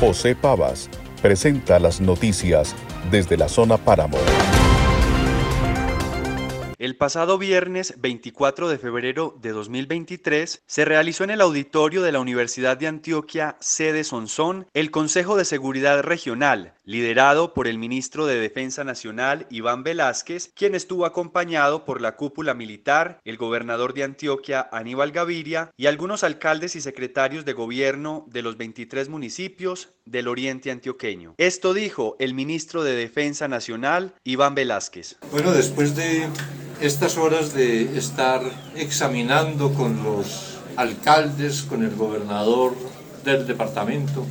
José Pavas presenta las noticias desde la zona Páramo. El pasado viernes 24 de febrero de 2023 se realizó en el auditorio de la Universidad de Antioquia, sede Sonsón, el Consejo de Seguridad Regional, liderado por el ministro de Defensa Nacional Iván Velázquez, quien estuvo acompañado por la cúpula militar, el gobernador de Antioquia Aníbal Gaviria y algunos alcaldes y secretarios de gobierno de los 23 municipios del oriente antioqueño. Esto dijo el ministro de Defensa Nacional Iván Velázquez. Bueno, después de estas horas de estar examinando con los alcaldes, con el gobernador del departamento,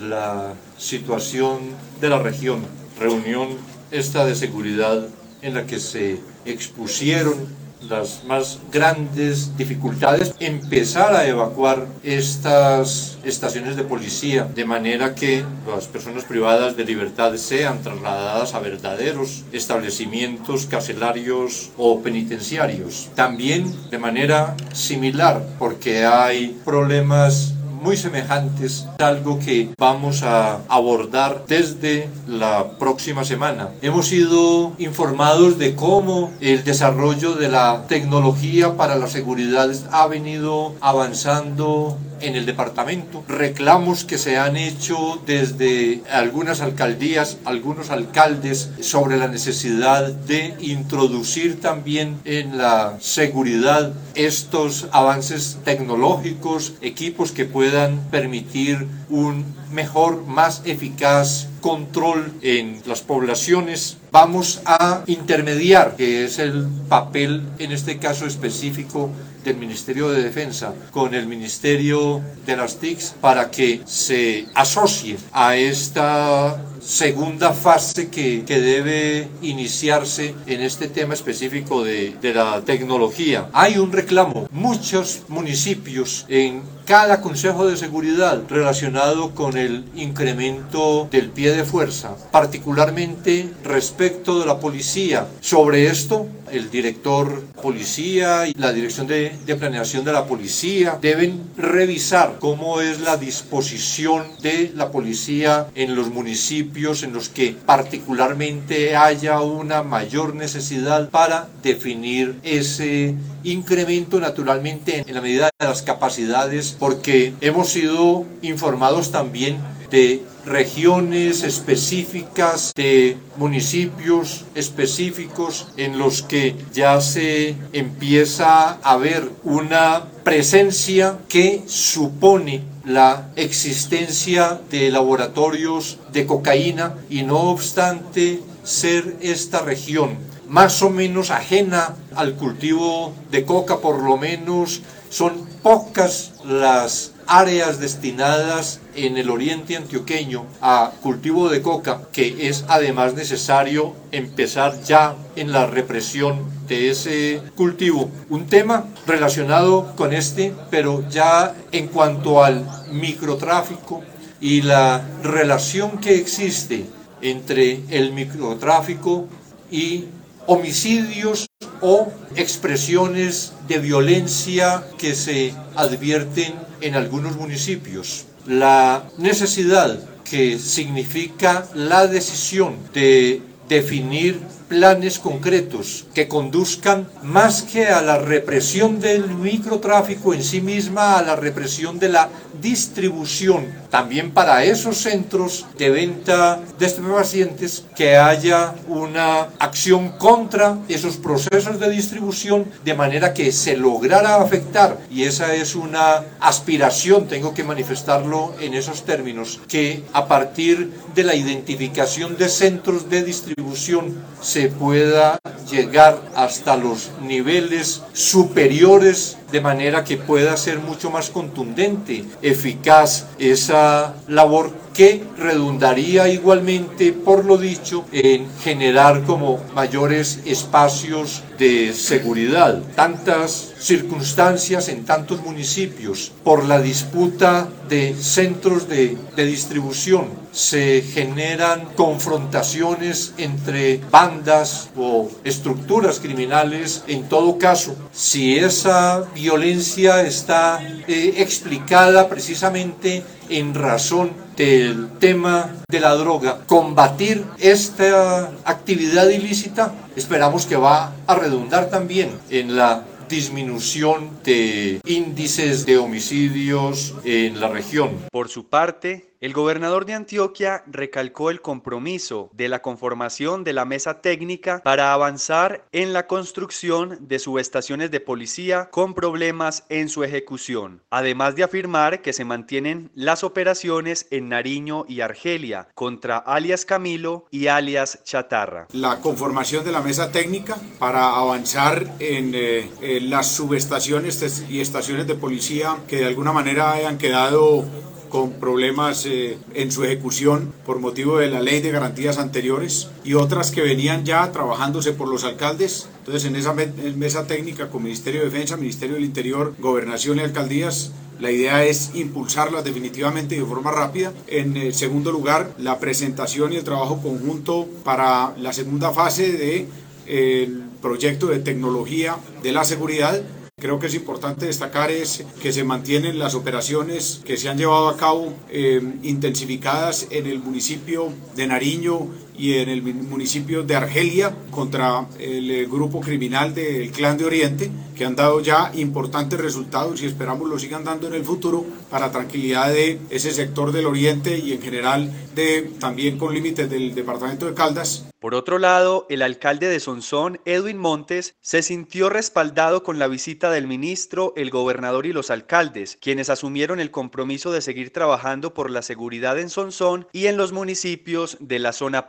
la situación de la región, reunión esta de seguridad en la que se expusieron las más grandes dificultades, empezar a evacuar estas estaciones de policía de manera que las personas privadas de libertad sean trasladadas a verdaderos establecimientos carcelarios o penitenciarios. También de manera similar, porque hay problemas muy semejantes, algo que vamos a abordar desde la próxima semana. Hemos sido informados de cómo el desarrollo de la tecnología para la seguridad ha venido avanzando en el departamento, reclamos que se han hecho desde algunas alcaldías, algunos alcaldes, sobre la necesidad de introducir también en la seguridad estos avances tecnológicos, equipos que puedan permitir un mejor, más eficaz control en las poblaciones. Vamos a intermediar, que es el papel en este caso específico del Ministerio de Defensa con el Ministerio de las TICs para que se asocie a esta segunda fase que, que, debe iniciarse en este tema específico de, de, la tecnología. Hay un reclamo, muchos municipios en cada Consejo de Seguridad relacionado con el incremento del pie de fuerza, particularmente respecto de la policía. Sobre esto, el director policía y la dirección de, de planeación de la policía deben revisar cómo es la disposición de la policía en los municipios en los que particularmente haya una mayor necesidad para definir ese incremento naturalmente en la medida de las capacidades porque hemos sido informados también de regiones específicas, de municipios específicos en los que ya se empieza a ver una presencia que supone la existencia de laboratorios de cocaína y no obstante ser esta región más o menos ajena al cultivo de coca, por lo menos son pocas las áreas destinadas en el oriente antioqueño a cultivo de coca, que es además necesario empezar ya en la represión de ese cultivo. Un tema relacionado con este, pero ya en cuanto al microtráfico y la relación que existe entre el microtráfico y homicidios o expresiones de violencia que se advierten en algunos municipios. La necesidad que significa la decisión de definir planes concretos que conduzcan más que a la represión del microtráfico en sí misma, a la represión de la distribución, también para esos centros de venta de estupefacientes, que haya una acción contra esos procesos de distribución de manera que se lograra afectar, y esa es una aspiración, tengo que manifestarlo en esos términos, que a partir de la identificación de centros de distribución se pueda llegar hasta los niveles superiores de manera que pueda ser mucho más contundente, eficaz esa labor que redundaría igualmente, por lo dicho, en generar como mayores espacios de seguridad, tantas circunstancias en tantos municipios, por la disputa de centros de, distribución, se generan confrontaciones entre bandas o estructuras criminales. En todo caso, si esa violencia está eh, explicada precisamente en razón del tema de la droga, combatir esta actividad ilícita, esperamos que va a redundar también en la disminución de índices de homicidios en la región. Por su parte, el gobernador de Antioquia recalcó el compromiso de la conformación de la mesa técnica para avanzar en la construcción de subestaciones de policía con problemas en su ejecución, además de afirmar que se mantienen las operaciones en Nariño y Argelia contra alias Camilo y alias Chatarra. La conformación de la mesa técnica para avanzar en, eh, las subestaciones y estaciones de policía que de alguna manera hayan quedado con problemas eh, en su ejecución por motivo de la ley de garantías anteriores y otras que venían ya trabajándose por los alcaldes. Entonces en esa mesa técnica con Ministerio de Defensa, Ministerio del Interior, Gobernación y Alcaldías la idea es impulsarlas definitivamente de forma rápida. En segundo lugar, la presentación y el trabajo conjunto para la segunda fase del de, proyecto de tecnología de la seguridad Creo que es importante destacar es que se mantienen las operaciones que se han llevado a cabo eh, intensificadas en el municipio de Nariño y en el municipio de Argelia contra el eh, grupo criminal del Clan de Oriente, que han dado ya importantes resultados y esperamos lo sigan dando en el futuro para tranquilidad de ese sector del Oriente y en general de también con límites del departamento de Caldas. Por otro lado, el alcalde de Sonsón, Edwin Montes, se sintió respaldado con la visita del ministro, el gobernador y los alcaldes, quienes asumieron el compromiso de seguir trabajando por la seguridad en Sonsón y en los municipios de la zona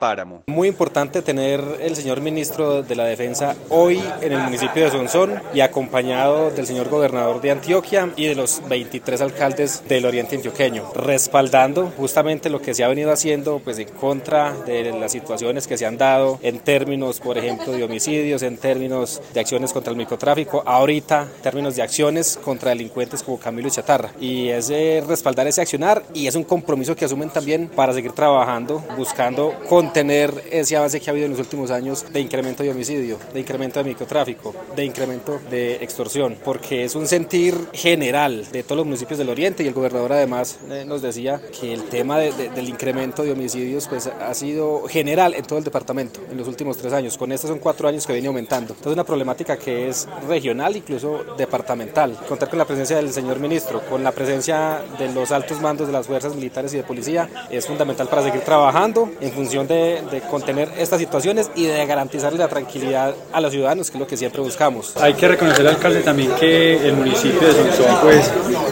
Muy importante tener el señor ministro de la Defensa hoy en el municipio de Sonsón y acompañado del señor gobernador de Antioquia y de los 23 alcaldes del oriente antioqueño, respaldando justamente lo que se ha venido haciendo pues en contra de las situaciones que se han dado en términos, por ejemplo, de homicidios, en términos de acciones contra el microtráfico, ahorita en términos de acciones contra delincuentes como Camilo Chatarra. Y es respaldar ese accionar y es un compromiso que asumen también para seguir trabajando, buscando contener ese avance que ha habido en los últimos años de incremento de homicidio, de incremento de microtráfico, de incremento de extorsión, porque es un sentir general de todos los municipios del Oriente y el gobernador además eh, nos decía que el tema del incremento de homicidios pues ha sido general en todo el departamento en los últimos tres años. Con estos son cuatro años que viene aumentando. Entonces una problemática que es regional, incluso departamental. Contar con la presencia del señor ministro, con la presencia de los altos mandos de las fuerzas militares y de policía es fundamental para seguir trabajando en función de, contener estas situaciones y de garantizarle la tranquilidad a los ciudadanos, que es lo que siempre buscamos. Hay que reconocer, alcalde, también que el municipio de Sonsón, pues,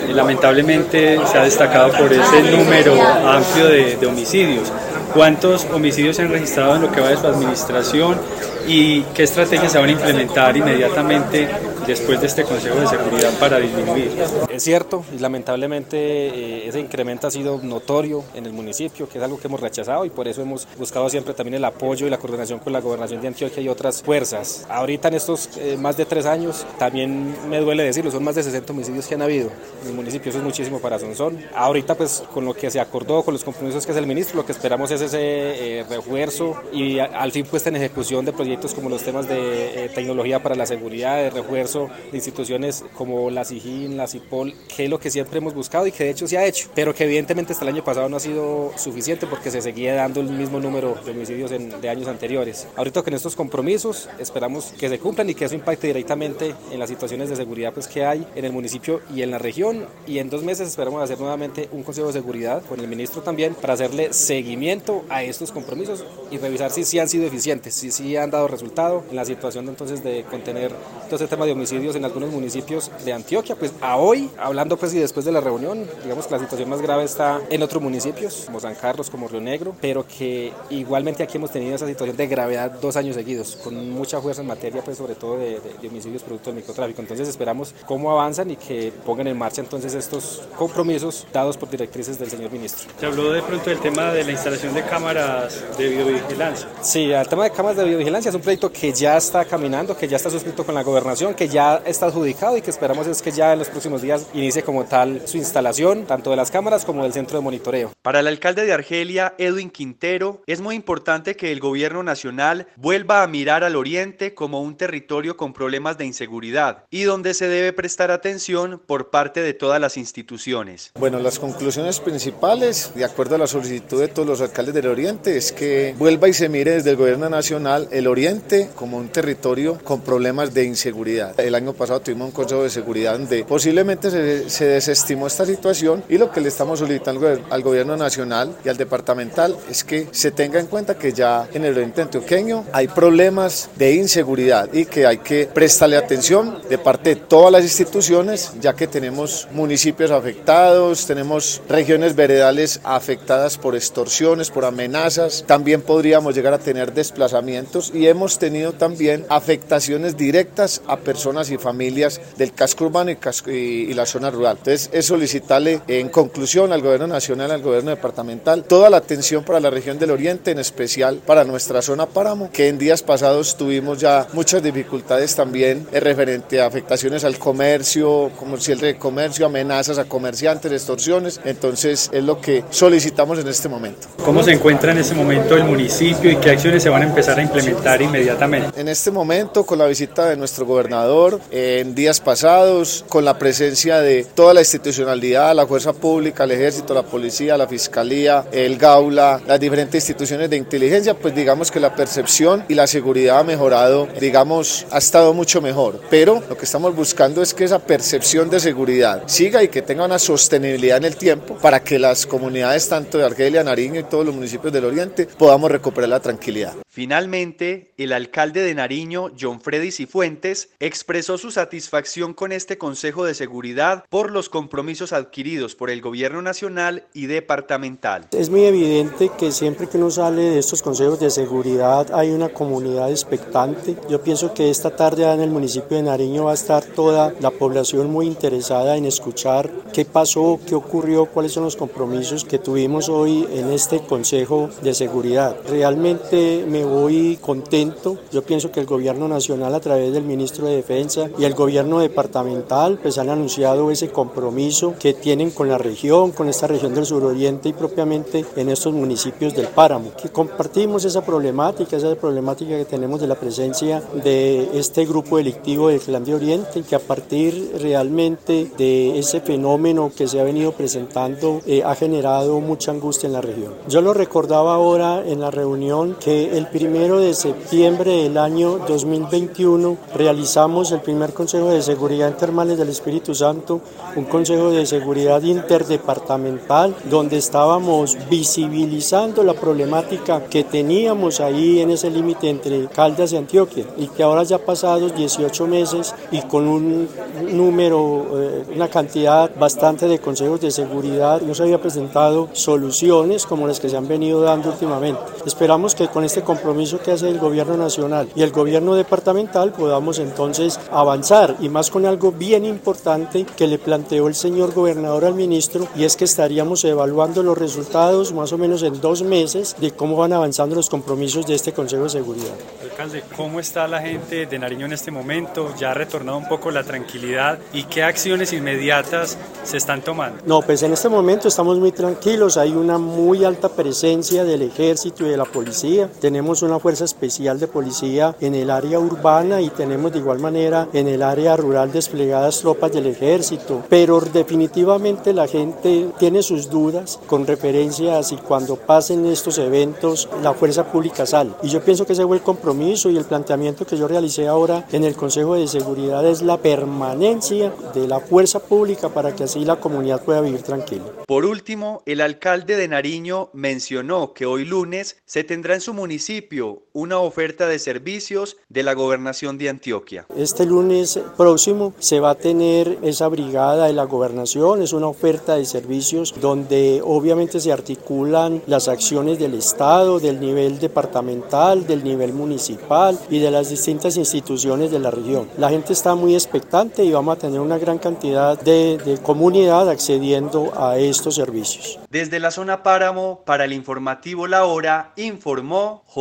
lamentablemente se ha destacado por ese número amplio de, de homicidios cuántos homicidios se han registrado en lo que va de su administración y qué estrategias se van a implementar inmediatamente después de este Consejo de Seguridad para disminuir. Es cierto y lamentablemente eh, ese incremento ha sido notorio en el municipio, que es algo que hemos rechazado y por eso hemos buscado siempre también el apoyo y la coordinación con la gobernación de Antioquia y otras fuerzas. Ahorita en estos eh, más de tres años, también me duele decirlo, son más de 60 homicidios que han habido en el municipio, eso es muchísimo para Sonsón. Ahorita pues con lo que se acordó, con los compromisos que es el ministro, lo que esperamos es ese eh, refuerzo y al fin puesta en ejecución de proyectos como los temas de tecnología para la seguridad, de refuerzo de instituciones como la SIGIN, la CIPOL, que es lo que siempre hemos buscado y que de hecho se ha hecho, pero que evidentemente hasta el año pasado no ha sido suficiente porque se seguía dando el mismo número de homicidios de años anteriores. Ahorita con estos compromisos esperamos que se cumplan y que eso impacte directamente en las situaciones de seguridad pues, que hay en el municipio y en la región y en dos meses esperamos hacer nuevamente un Consejo de Seguridad con el ministro también para hacerle seguimiento a estos compromisos y revisar si sí han sido eficientes, si sí han dado resultado en la situación de, entonces de contener todo este tema de homicidios homicidios en algunos municipios de Antioquia. Pues a hoy, hablando pues y después de la reunión, digamos que la situación más grave está en otros municipios, como San Carlos, como Río Negro, pero que igualmente aquí hemos tenido esa situación de gravedad dos años seguidos, con mucha fuerza en materia, pues sobre todo de, homicidios producto del microtráfico. Entonces esperamos cómo avanzan y que pongan en marcha entonces estos compromisos dados por directrices del señor ministro. Se habló de pronto del tema de la instalación de cámaras de videovigilancia. Sí, el tema de cámaras de videovigilancia es un proyecto que ya está caminando, que ya está suscrito con la gobernación, que ya está adjudicado y que esperamos es que ya en los próximos días inicie como tal su instalación, tanto de las cámaras como del centro de monitoreo. Para el alcalde de Argelia, Edwin Quintero, es muy importante que el gobierno nacional vuelva a mirar al oriente como un territorio con problemas de inseguridad y donde se debe prestar atención por parte de todas las instituciones. Bueno, las conclusiones principales, de acuerdo a la solicitud de todos los alcaldes del oriente, es que vuelva y se mire desde el gobierno nacional el oriente como un territorio con problemas de inseguridad. El año pasado tuvimos un consejo de seguridad donde posiblemente se, se desestimó esta situación y lo que le estamos solicitando al gobierno nacional y al departamental es que se tenga en cuenta que ya en el oriente antioqueño hay problemas de inseguridad y que hay que prestarle atención de parte de todas las instituciones, ya que tenemos municipios afectados, tenemos regiones veredales afectadas por extorsiones, por amenazas, también podríamos llegar a tener desplazamientos y hemos tenido también afectaciones directas a personas y familias del casco urbano y, y la zona rural. Entonces es solicitarle en conclusión al gobierno nacional, al gobierno departamental, toda la atención para la región del oriente, en especial para nuestra zona páramo, que en días pasados tuvimos ya muchas dificultades también en referente a afectaciones al comercio, como si el comercio, amenazas a comerciantes, extorsiones. Entonces es lo que solicitamos en este momento. ¿Cómo se encuentra en este momento el municipio y qué acciones se van a empezar a implementar inmediatamente? En este momento, con la visita de nuestro gobernador, en días pasados, con la presencia de toda la institucionalidad, la fuerza pública, el ejército, la policía, la fiscalía, el GAULA, las diferentes instituciones de inteligencia, pues digamos que la percepción y la seguridad ha mejorado, digamos, ha estado mucho mejor. Pero lo que estamos buscando es que esa percepción de seguridad siga y que tenga una sostenibilidad en el tiempo para que las comunidades tanto de Argelia, Nariño y todos los municipios del Oriente podamos recuperar la tranquilidad. Finalmente, el alcalde de Nariño, John Freddy Cifuentes, expresó su satisfacción con este Consejo de Seguridad por los compromisos adquiridos por el Gobierno Nacional y departamental. Es muy evidente que siempre que uno sale de estos consejos de seguridad hay una comunidad expectante. Yo pienso que esta tarde en el municipio de Nariño va a estar toda la población muy interesada en escuchar qué pasó, qué ocurrió, cuáles son los compromisos que tuvimos hoy en este Consejo de Seguridad. Realmente me voy contento. Yo pienso que el gobierno nacional a través del ministro de Defensa y el gobierno departamental pues han anunciado ese compromiso que tienen con la región, con esta región del suroriente y propiamente en estos municipios del páramo. Que compartimos esa problemática, esa problemática que tenemos de la presencia de este grupo delictivo del Clan de Oriente, que a partir realmente de ese fenómeno que se ha venido presentando eh, ha generado mucha angustia en la región. Yo lo recordaba ahora en la reunión que el primero de septiembre del año 2021 realizamos el primer Consejo de Seguridad en Termales del Espíritu Santo, un Consejo de Seguridad interdepartamental donde estábamos visibilizando la problemática que teníamos ahí en ese límite entre Caldas y Antioquia y que ahora ya pasados 18 meses y con un número, eh, una cantidad bastante de consejos de seguridad, nos había presentado soluciones como las que se han venido dando últimamente. Esperamos que con este compromiso que hace el gobierno nacional y el gobierno departamental podamos entonces avanzar y más con algo bien importante que le planteó el señor gobernador al ministro y es que estaríamos evaluando los resultados más o menos en dos meses de cómo van avanzando los compromisos de este Consejo de Seguridad. Alcalde, ¿cómo está la gente de Nariño en este momento? ¿Ya ha retornado un poco la tranquilidad? ¿Y qué acciones inmediatas se están tomando? No, pues en este momento estamos muy tranquilos, hay una muy alta presencia del ejército y de la policía, tenemos una fuerza especial de policía en el área urbana y tenemos de igual manera en el área rural desplegadas tropas del ejército, pero definitivamente la gente tiene sus dudas con referencia a si cuando pasen estos eventos la fuerza pública sale. Y yo pienso que ese fue el compromiso y el planteamiento que yo realicé ahora en el Consejo de Seguridad es la permanencia de la fuerza pública para que así la comunidad pueda vivir tranquila. Por último, el alcalde de Nariño mencionó que hoy lunes se tendrá en su municipio municipio una oferta de servicios de la gobernación de Antioquia. Este lunes próximo se va a tener esa brigada de la gobernación, es una oferta de servicios donde obviamente se articulan las acciones del Estado, del nivel departamental, del nivel municipal y de las distintas instituciones de la región. La gente está muy expectante y vamos a tener una gran cantidad de, de comunidad accediendo a estos servicios. Desde la zona Páramo, para el informativo La Hora, informó